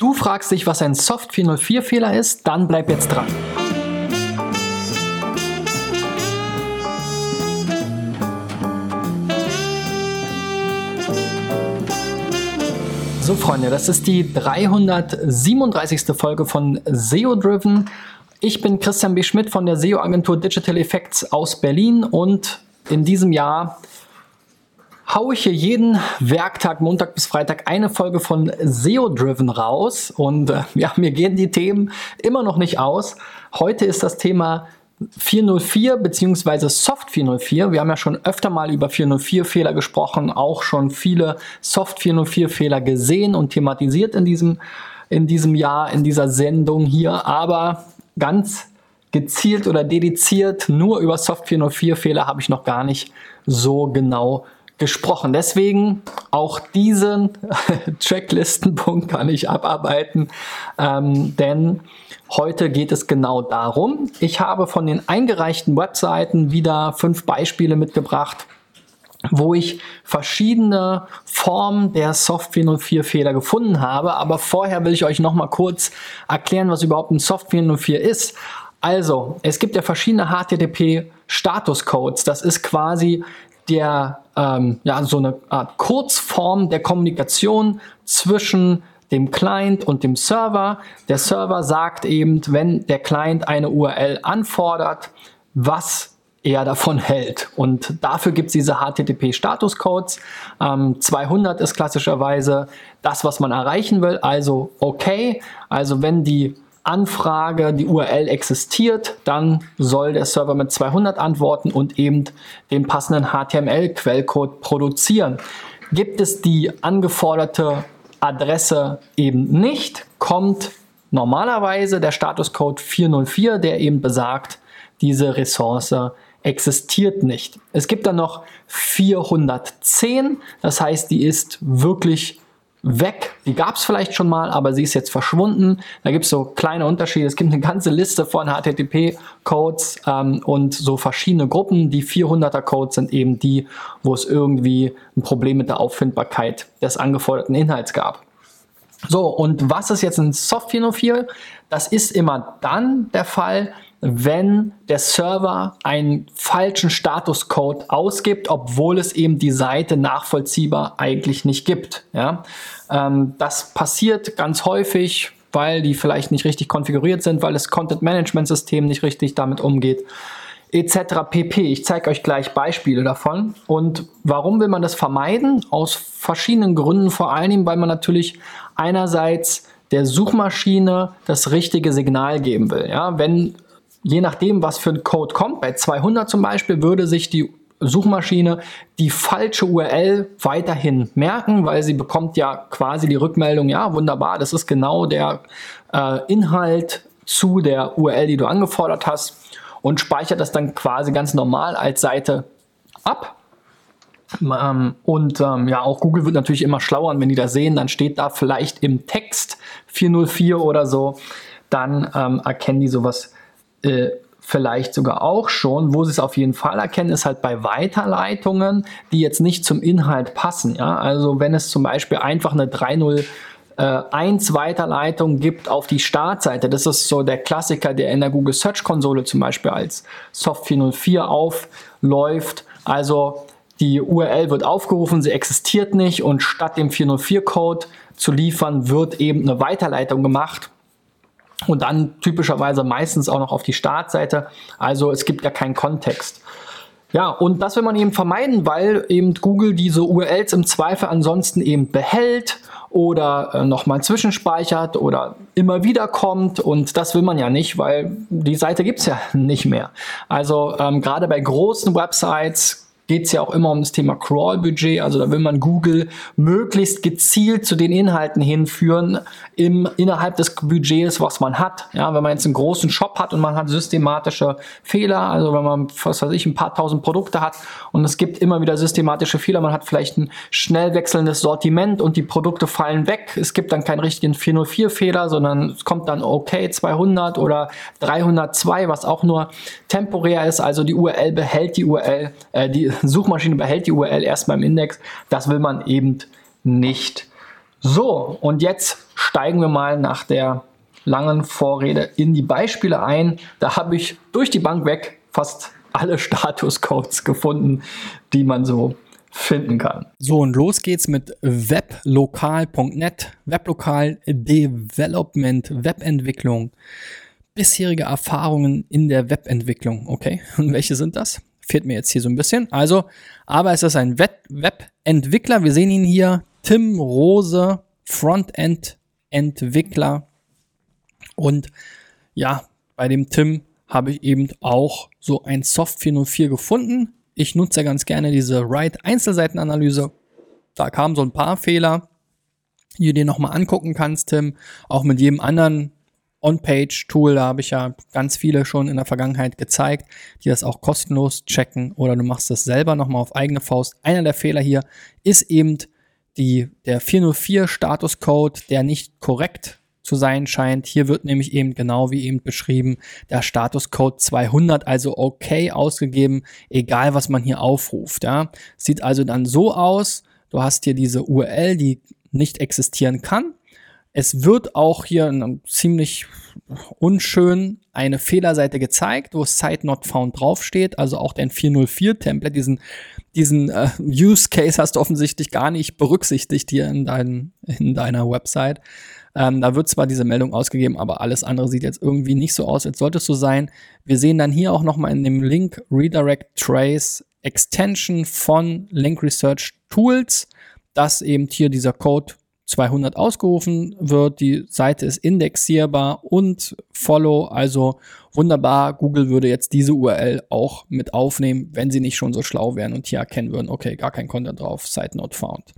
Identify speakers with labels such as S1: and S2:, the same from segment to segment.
S1: Du fragst dich, was ein Soft 404 Fehler ist? Dann bleib jetzt dran. So Freunde, das ist die 337. Folge von SEO Driven. Ich bin Christian B. Schmidt von der SEO-Agentur Digital Effects aus Berlin und in diesem Jahr haue ich hier jeden Werktag, Montag bis Freitag, eine Folge von SEO Driven raus. Und äh, ja, mir gehen die Themen immer noch nicht aus. Heute ist das Thema 404 bzw. Soft 404. Wir haben ja schon öfter mal über 404 Fehler gesprochen, auch schon viele Soft 404 Fehler gesehen und thematisiert in diesem, in diesem Jahr, in dieser Sendung hier. Aber ganz gezielt oder dediziert nur über Soft 404 Fehler habe ich noch gar nicht so genau gesprochen. Deswegen auch diesen Checklistenpunkt kann ich abarbeiten, ähm, denn heute geht es genau darum. Ich habe von den eingereichten Webseiten wieder fünf Beispiele mitgebracht, wo ich verschiedene Formen der Software 04 Fehler gefunden habe. Aber vorher will ich euch noch mal kurz erklären, was überhaupt ein Software 04 ist. Also, es gibt ja verschiedene HTTP Statuscodes. Das ist quasi der, ähm, ja, so eine Art Kurzform der Kommunikation zwischen dem Client und dem Server. Der Server sagt eben, wenn der Client eine URL anfordert, was er davon hält. Und dafür gibt es diese HTTP-Statuscodes. Ähm, 200 ist klassischerweise das, was man erreichen will, also okay. Also wenn die Anfrage, die URL existiert, dann soll der Server mit 200 antworten und eben den passenden HTML-Quellcode produzieren. Gibt es die angeforderte Adresse eben nicht, kommt normalerweise der Statuscode 404, der eben besagt, diese Ressource existiert nicht. Es gibt dann noch 410, das heißt, die ist wirklich weg. Die gab es vielleicht schon mal, aber sie ist jetzt verschwunden. Da gibt es so kleine Unterschiede. Es gibt eine ganze Liste von HTTP-Codes ähm, und so verschiedene Gruppen. Die 400er-Codes sind eben die, wo es irgendwie ein Problem mit der Auffindbarkeit des angeforderten Inhalts gab. So, und was ist jetzt ein Soft 404? Das ist immer dann der Fall, wenn der Server einen falschen Statuscode ausgibt, obwohl es eben die Seite nachvollziehbar eigentlich nicht gibt. Ja? Ähm, das passiert ganz häufig, weil die vielleicht nicht richtig konfiguriert sind, weil das Content Management System nicht richtig damit umgeht etc. pp. Ich zeige euch gleich Beispiele davon. Und warum will man das vermeiden? Aus verschiedenen Gründen, vor allem, weil man natürlich einerseits der Suchmaschine das richtige Signal geben will. Ja, wenn je nachdem, was für ein Code kommt, bei 200 zum Beispiel, würde sich die Suchmaschine die falsche URL weiterhin merken, weil sie bekommt ja quasi die Rückmeldung, ja, wunderbar, das ist genau der äh, Inhalt zu der URL, die du angefordert hast und speichert das dann quasi ganz normal als Seite ab. Ähm, und ähm, ja, auch Google wird natürlich immer schlauer und wenn die das sehen, dann steht da vielleicht im Text 404 oder so, dann ähm, erkennen die sowas äh, vielleicht sogar auch schon. Wo sie es auf jeden Fall erkennen, ist halt bei Weiterleitungen, die jetzt nicht zum Inhalt passen. Ja? Also wenn es zum Beispiel einfach eine 3.0 äh, 1 Weiterleitung gibt auf die Startseite. Das ist so der Klassiker, der in der Google Search Konsole zum Beispiel als Soft 404 aufläuft. Also die URL wird aufgerufen, sie existiert nicht und statt dem 404-Code zu liefern, wird eben eine Weiterleitung gemacht und dann typischerweise meistens auch noch auf die Startseite. Also es gibt ja keinen Kontext. Ja, und das will man eben vermeiden, weil eben Google diese URLs im Zweifel ansonsten eben behält oder äh, nochmal zwischenspeichert oder immer wieder kommt und das will man ja nicht, weil die Seite gibt's ja nicht mehr. Also ähm, gerade bei großen Websites geht es ja auch immer um das Thema Crawl-Budget. Also da will man Google möglichst gezielt zu den Inhalten hinführen im, innerhalb des Budgets, was man hat. Ja, wenn man jetzt einen großen Shop hat und man hat systematische Fehler, also wenn man, was weiß ich, ein paar tausend Produkte hat und es gibt immer wieder systematische Fehler, man hat vielleicht ein schnell wechselndes Sortiment und die Produkte fallen weg. Es gibt dann keinen richtigen 404-Fehler, sondern es kommt dann okay 200 oder 302, was auch nur temporär ist. Also die URL behält die URL, äh, die Suchmaschine behält die URL erstmal im Index. Das will man eben nicht. So, und jetzt steigen wir mal nach der langen Vorrede in die Beispiele ein. Da habe ich durch die Bank weg fast alle Statuscodes gefunden, die man so finden kann.
S2: So, und los geht's mit weblokal.net, Weblokal Development, Webentwicklung, bisherige Erfahrungen in der Webentwicklung. Okay, und welche sind das? Fehlt mir jetzt hier so ein bisschen. Also, aber es ist ein Web Webentwickler. Wir sehen ihn hier, Tim Rose, Frontend-Entwickler. Und ja, bei dem Tim habe ich eben auch so ein Soft 404 gefunden. Ich nutze ja ganz gerne diese Write-Einzelseitenanalyse. Da kamen so ein paar Fehler, die du dir nochmal angucken kannst, Tim. Auch mit jedem anderen On-Page-Tool, da habe ich ja ganz viele schon in der Vergangenheit gezeigt, die das auch kostenlos checken oder du machst das selber nochmal auf eigene Faust. Einer der Fehler hier ist eben die, der 404 Statuscode, der nicht korrekt zu sein scheint. Hier wird nämlich eben genau wie eben beschrieben der Statuscode 200, also okay ausgegeben, egal was man hier aufruft. Ja. Sieht also dann so aus, du hast hier diese URL, die nicht existieren kann. Es wird auch hier ziemlich unschön eine Fehlerseite gezeigt, wo Site Not Found draufsteht, also auch dein 404 Template, diesen, diesen äh, Use Case hast du offensichtlich gar nicht berücksichtigt hier in, dein, in deiner Website. Ähm, da wird zwar diese Meldung ausgegeben, aber alles andere sieht jetzt irgendwie nicht so aus, als sollte es so sein. Wir sehen dann hier auch nochmal in dem Link Redirect Trace Extension von Link Research Tools, dass eben hier dieser Code 200 ausgerufen wird. Die Seite ist indexierbar und Follow, also wunderbar. Google würde jetzt diese URL auch mit aufnehmen, wenn sie nicht schon so schlau wären und hier erkennen würden, okay, gar kein Content drauf, Site not found.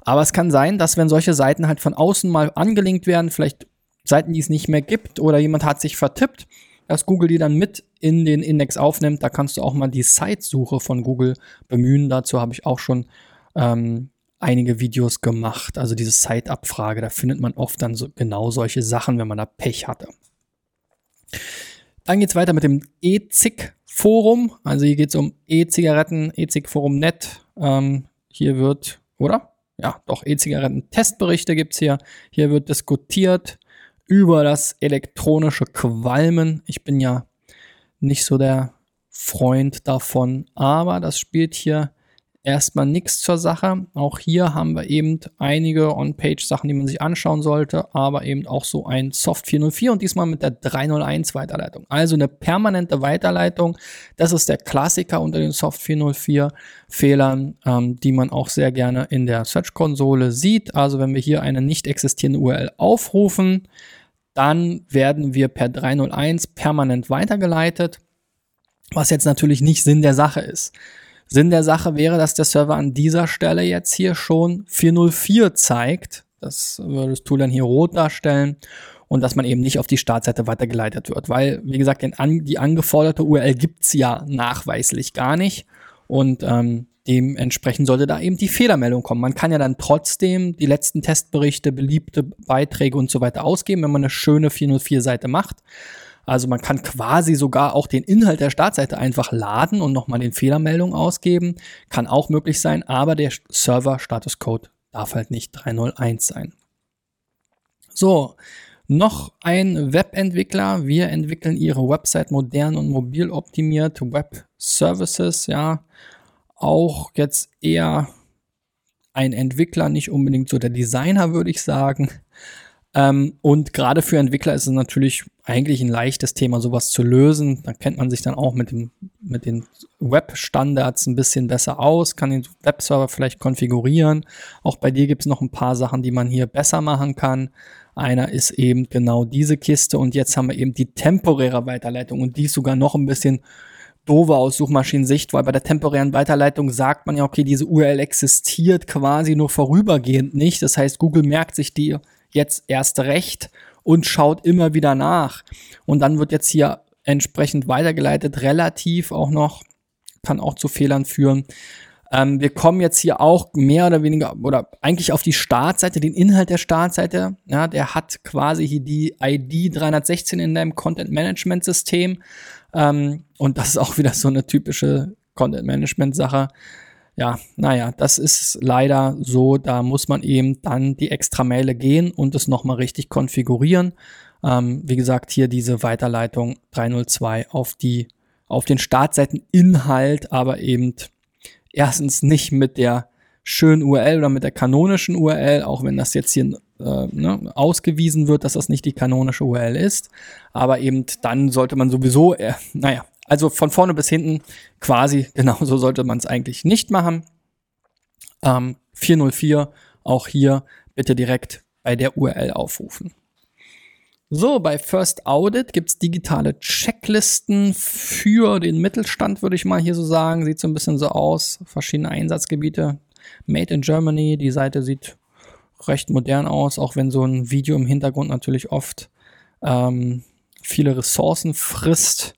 S2: Aber es kann sein, dass wenn solche Seiten halt von außen mal angelinkt werden, vielleicht Seiten, die es nicht mehr gibt oder jemand hat sich vertippt, dass Google die dann mit in den Index aufnimmt. Da kannst du auch mal die Site-Suche von Google bemühen. Dazu habe ich auch schon ähm, einige Videos gemacht. Also diese Site-Abfrage, da findet man oft dann so genau solche Sachen, wenn man da Pech hatte. Dann geht es weiter mit dem E-Zig-Forum. Also hier geht es um E-Zigaretten, E-Zig-Forum.net. Ähm, hier wird, oder? ja, doch E-Zigaretten-Testberichte gibt's hier. Hier wird diskutiert über das elektronische Qualmen. Ich bin ja nicht so der Freund davon, aber das spielt hier erstmal nichts zur Sache. Auch hier haben wir eben einige On-Page-Sachen, die man sich anschauen sollte, aber eben auch so ein Soft 404 und diesmal mit der 301 Weiterleitung. Also eine permanente Weiterleitung. Das ist der Klassiker unter den Soft 404 Fehlern, ähm, die man auch sehr gerne in der Search-Konsole sieht. Also wenn wir hier eine nicht existierende URL aufrufen, dann werden wir per 301 permanent weitergeleitet, was jetzt natürlich nicht Sinn der Sache ist. Sinn der Sache wäre, dass der Server an dieser Stelle jetzt hier schon 404 zeigt. Das würde das Tool dann hier rot darstellen und dass man eben nicht auf die Startseite weitergeleitet wird. Weil, wie gesagt, an, die angeforderte URL gibt's ja nachweislich gar nicht. Und ähm, dementsprechend sollte da eben die Fehlermeldung kommen. Man kann ja dann trotzdem die letzten Testberichte, beliebte Beiträge und so weiter ausgeben, wenn man eine schöne 404-Seite macht. Also man kann quasi sogar auch den Inhalt der Startseite einfach laden und nochmal den Fehlermeldung ausgeben. Kann auch möglich sein, aber der Server-Statuscode darf halt nicht 301 sein. So, noch ein Webentwickler. Wir entwickeln ihre Website modern und mobil optimiert. Web Services, ja. Auch jetzt eher ein Entwickler, nicht unbedingt so der Designer, würde ich sagen. Ähm, und gerade für Entwickler ist es natürlich eigentlich ein leichtes Thema, sowas zu lösen. Da kennt man sich dann auch mit, dem, mit den Web-Standards ein bisschen besser aus, kann den Webserver vielleicht konfigurieren. Auch bei dir gibt es noch ein paar Sachen, die man hier besser machen kann. Einer ist eben genau diese Kiste und jetzt haben wir eben die temporäre Weiterleitung und die ist sogar noch ein bisschen doofer aus Suchmaschinensicht, weil bei der temporären Weiterleitung sagt man ja, okay, diese URL existiert quasi nur vorübergehend nicht. Das heißt, Google merkt sich die jetzt erst recht und schaut immer wieder nach. Und dann wird jetzt hier entsprechend weitergeleitet, relativ auch noch, kann auch zu Fehlern führen. Ähm, wir kommen jetzt hier auch mehr oder weniger oder eigentlich auf die Startseite, den Inhalt der Startseite. Ja, der hat quasi hier die ID 316 in deinem Content Management System. Ähm, und das ist auch wieder so eine typische Content Management Sache ja, naja, das ist leider so, da muss man eben dann die extra Meile gehen und es nochmal richtig konfigurieren. Ähm, wie gesagt, hier diese Weiterleitung 302 auf die, auf den Startseiteninhalt, aber eben erstens nicht mit der schönen URL oder mit der kanonischen URL, auch wenn das jetzt hier äh, ne, ausgewiesen wird, dass das nicht die kanonische URL ist. Aber eben dann sollte man sowieso, äh, naja, also von vorne bis hinten quasi genauso sollte man es eigentlich nicht machen. Ähm, 404 auch hier bitte direkt bei der URL aufrufen. So, bei First Audit gibt's digitale Checklisten für den Mittelstand, würde ich mal hier so sagen. Sieht so ein bisschen so aus. Verschiedene Einsatzgebiete. Made in Germany. Die Seite sieht recht modern aus, auch wenn so ein Video im Hintergrund natürlich oft ähm, viele Ressourcen frisst.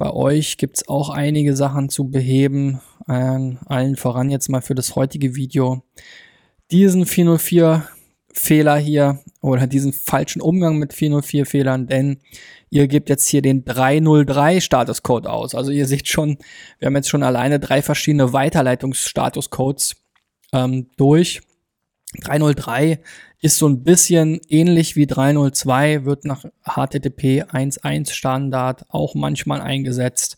S2: Bei euch gibt es auch einige Sachen zu beheben. Ähm, allen voran jetzt mal für das heutige Video. Diesen 404 Fehler hier oder diesen falschen Umgang mit 404 Fehlern, denn ihr gebt jetzt hier den 303 Statuscode aus. Also ihr seht schon, wir haben jetzt schon alleine drei verschiedene Weiterleitungsstatuscodes ähm, durch. 303 ist so ein bisschen ähnlich wie 302, wird nach HTTP 1.1 Standard auch manchmal eingesetzt.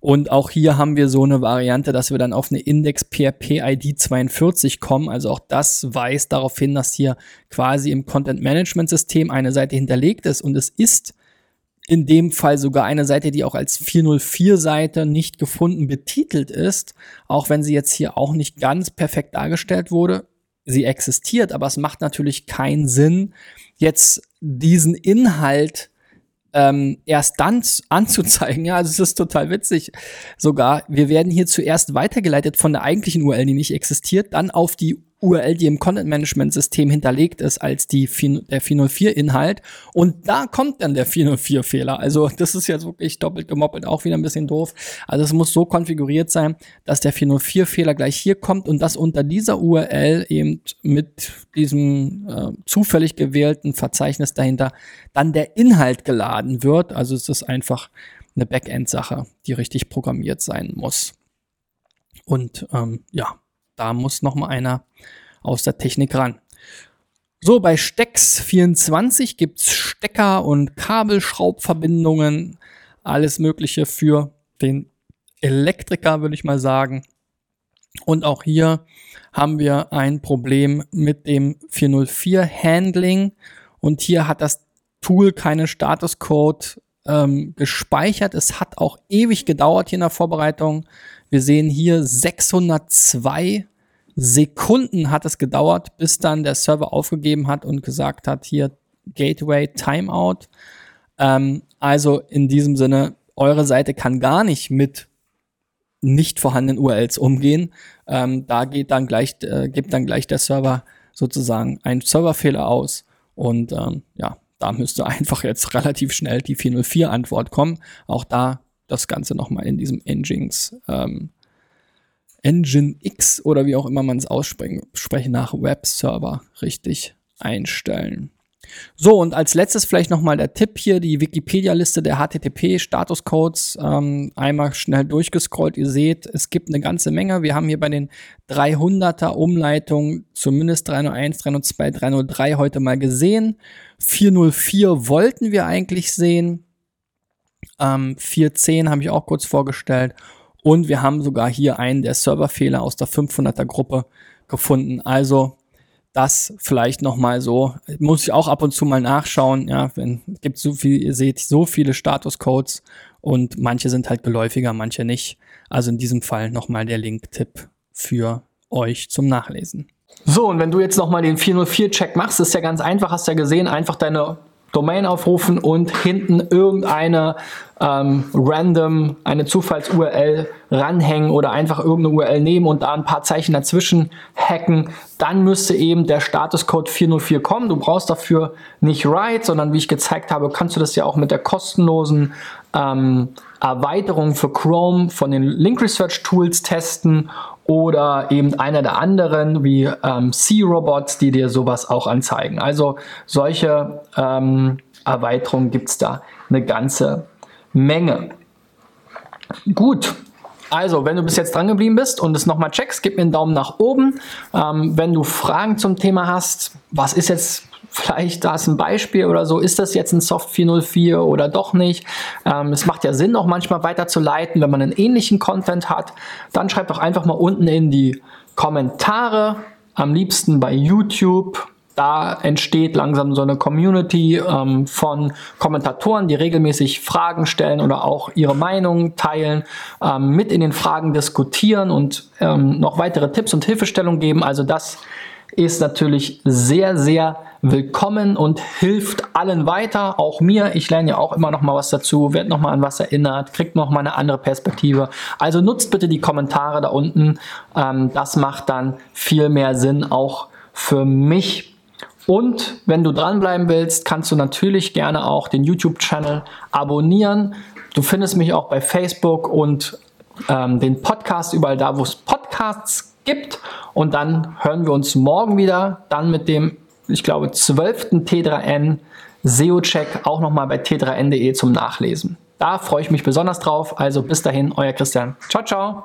S2: Und auch hier haben wir so eine Variante, dass wir dann auf eine Index PHP ID 42 kommen. Also auch das weist darauf hin, dass hier quasi im Content Management System eine Seite hinterlegt ist und es ist in dem Fall sogar eine Seite, die auch als 404 Seite nicht gefunden betitelt ist, auch wenn sie jetzt hier auch nicht ganz perfekt dargestellt wurde sie existiert, aber es macht natürlich keinen Sinn, jetzt diesen Inhalt ähm, erst dann anzuzeigen. Ja, also es ist total witzig. Sogar, wir werden hier zuerst weitergeleitet von der eigentlichen URL, die nicht existiert, dann auf die URL, die im Content Management System hinterlegt ist als die, der 404 Inhalt. Und da kommt dann der 404 Fehler. Also das ist jetzt wirklich doppelt gemoppelt, auch wieder ein bisschen doof. Also es muss so konfiguriert sein, dass der 404 Fehler gleich hier kommt und dass unter dieser URL eben mit diesem äh, zufällig gewählten Verzeichnis dahinter dann der Inhalt geladen wird. Also es ist einfach eine Backend-Sache, die richtig programmiert sein muss. Und ähm, ja, da muss noch mal einer aus der Technik ran. So, bei Stecks 24 gibt's Stecker und Kabelschraubverbindungen, alles Mögliche für den Elektriker, würde ich mal sagen. Und auch hier haben wir ein Problem mit dem 404 Handling. Und hier hat das Tool keinen Statuscode ähm, gespeichert. Es hat auch ewig gedauert hier in der Vorbereitung. Wir sehen hier 602 Sekunden hat es gedauert, bis dann der Server aufgegeben hat und gesagt hat, hier Gateway Timeout. Ähm, also in diesem Sinne, eure Seite kann gar nicht mit nicht vorhandenen URLs umgehen. Ähm, da geht dann gleich, äh, gibt dann gleich der Server sozusagen einen Serverfehler aus. Und ähm, ja, da müsste einfach jetzt relativ schnell die 404 Antwort kommen. Auch da das Ganze nochmal in diesem Engines ähm, Engine X oder wie auch immer man es aussprechen nach Webserver richtig einstellen. So, und als letztes vielleicht nochmal der Tipp hier, die Wikipedia-Liste der HTTP-Statuscodes. Ähm, einmal schnell durchgescrollt. Ihr seht, es gibt eine ganze Menge. Wir haben hier bei den 300er Umleitungen zumindest 301, 302, 303 heute mal gesehen. 404 wollten wir eigentlich sehen. Ähm, 410 habe ich auch kurz vorgestellt. Und wir haben sogar hier einen der Serverfehler aus der 500er Gruppe gefunden. Also das vielleicht noch mal so muss ich auch ab und zu mal nachschauen. Ja, wenn gibt so viel, ihr seht so viele Statuscodes und manche sind halt geläufiger, manche nicht. Also in diesem Fall noch mal der Link-Tipp für euch zum Nachlesen.
S1: So, und wenn du jetzt noch mal den 404-Check machst, ist ja ganz einfach, hast ja gesehen, einfach deine Domain aufrufen und hinten irgendeine ähm, random, eine Zufalls-URL ranhängen oder einfach irgendeine URL nehmen und da ein paar Zeichen dazwischen hacken, dann müsste eben der Statuscode 404 kommen. Du brauchst dafür nicht Write, sondern wie ich gezeigt habe, kannst du das ja auch mit der kostenlosen ähm, Erweiterung für Chrome von den Link Research Tools testen oder eben einer der anderen wie ähm, C-Robots, die dir sowas auch anzeigen. Also solche ähm, Erweiterungen gibt es da eine ganze Menge. Gut, Also, wenn du bis jetzt dran geblieben bist und es nochmal checkst, gib mir einen Daumen nach oben. Ähm, wenn du Fragen zum Thema hast, was ist jetzt vielleicht da ist ein Beispiel oder so, ist das jetzt ein Soft 404 oder doch nicht? Ähm, es macht ja Sinn, auch manchmal weiterzuleiten, wenn man einen ähnlichen Content hat. Dann schreib doch einfach mal unten in die Kommentare, am liebsten bei YouTube da entsteht langsam so eine Community ähm, von Kommentatoren, die regelmäßig Fragen stellen oder auch ihre Meinung teilen, ähm, mit in den Fragen diskutieren und ähm, noch weitere Tipps und Hilfestellungen geben. Also das ist natürlich sehr, sehr willkommen und hilft allen weiter, auch mir. Ich lerne ja auch immer noch mal was dazu, werde noch mal an was erinnert, kriegt noch mal eine andere Perspektive. Also nutzt bitte die Kommentare da unten. Ähm, das macht dann viel mehr Sinn, auch für mich und wenn du dranbleiben willst, kannst du natürlich gerne auch den YouTube-Channel abonnieren. Du findest mich auch bei Facebook und ähm, den Podcast überall da, wo es Podcasts gibt. Und dann hören wir uns morgen wieder, dann mit dem, ich glaube, 12. T3N SEO-Check auch nochmal bei t3n.de zum Nachlesen. Da freue ich mich besonders drauf. Also bis dahin, euer Christian. Ciao, ciao.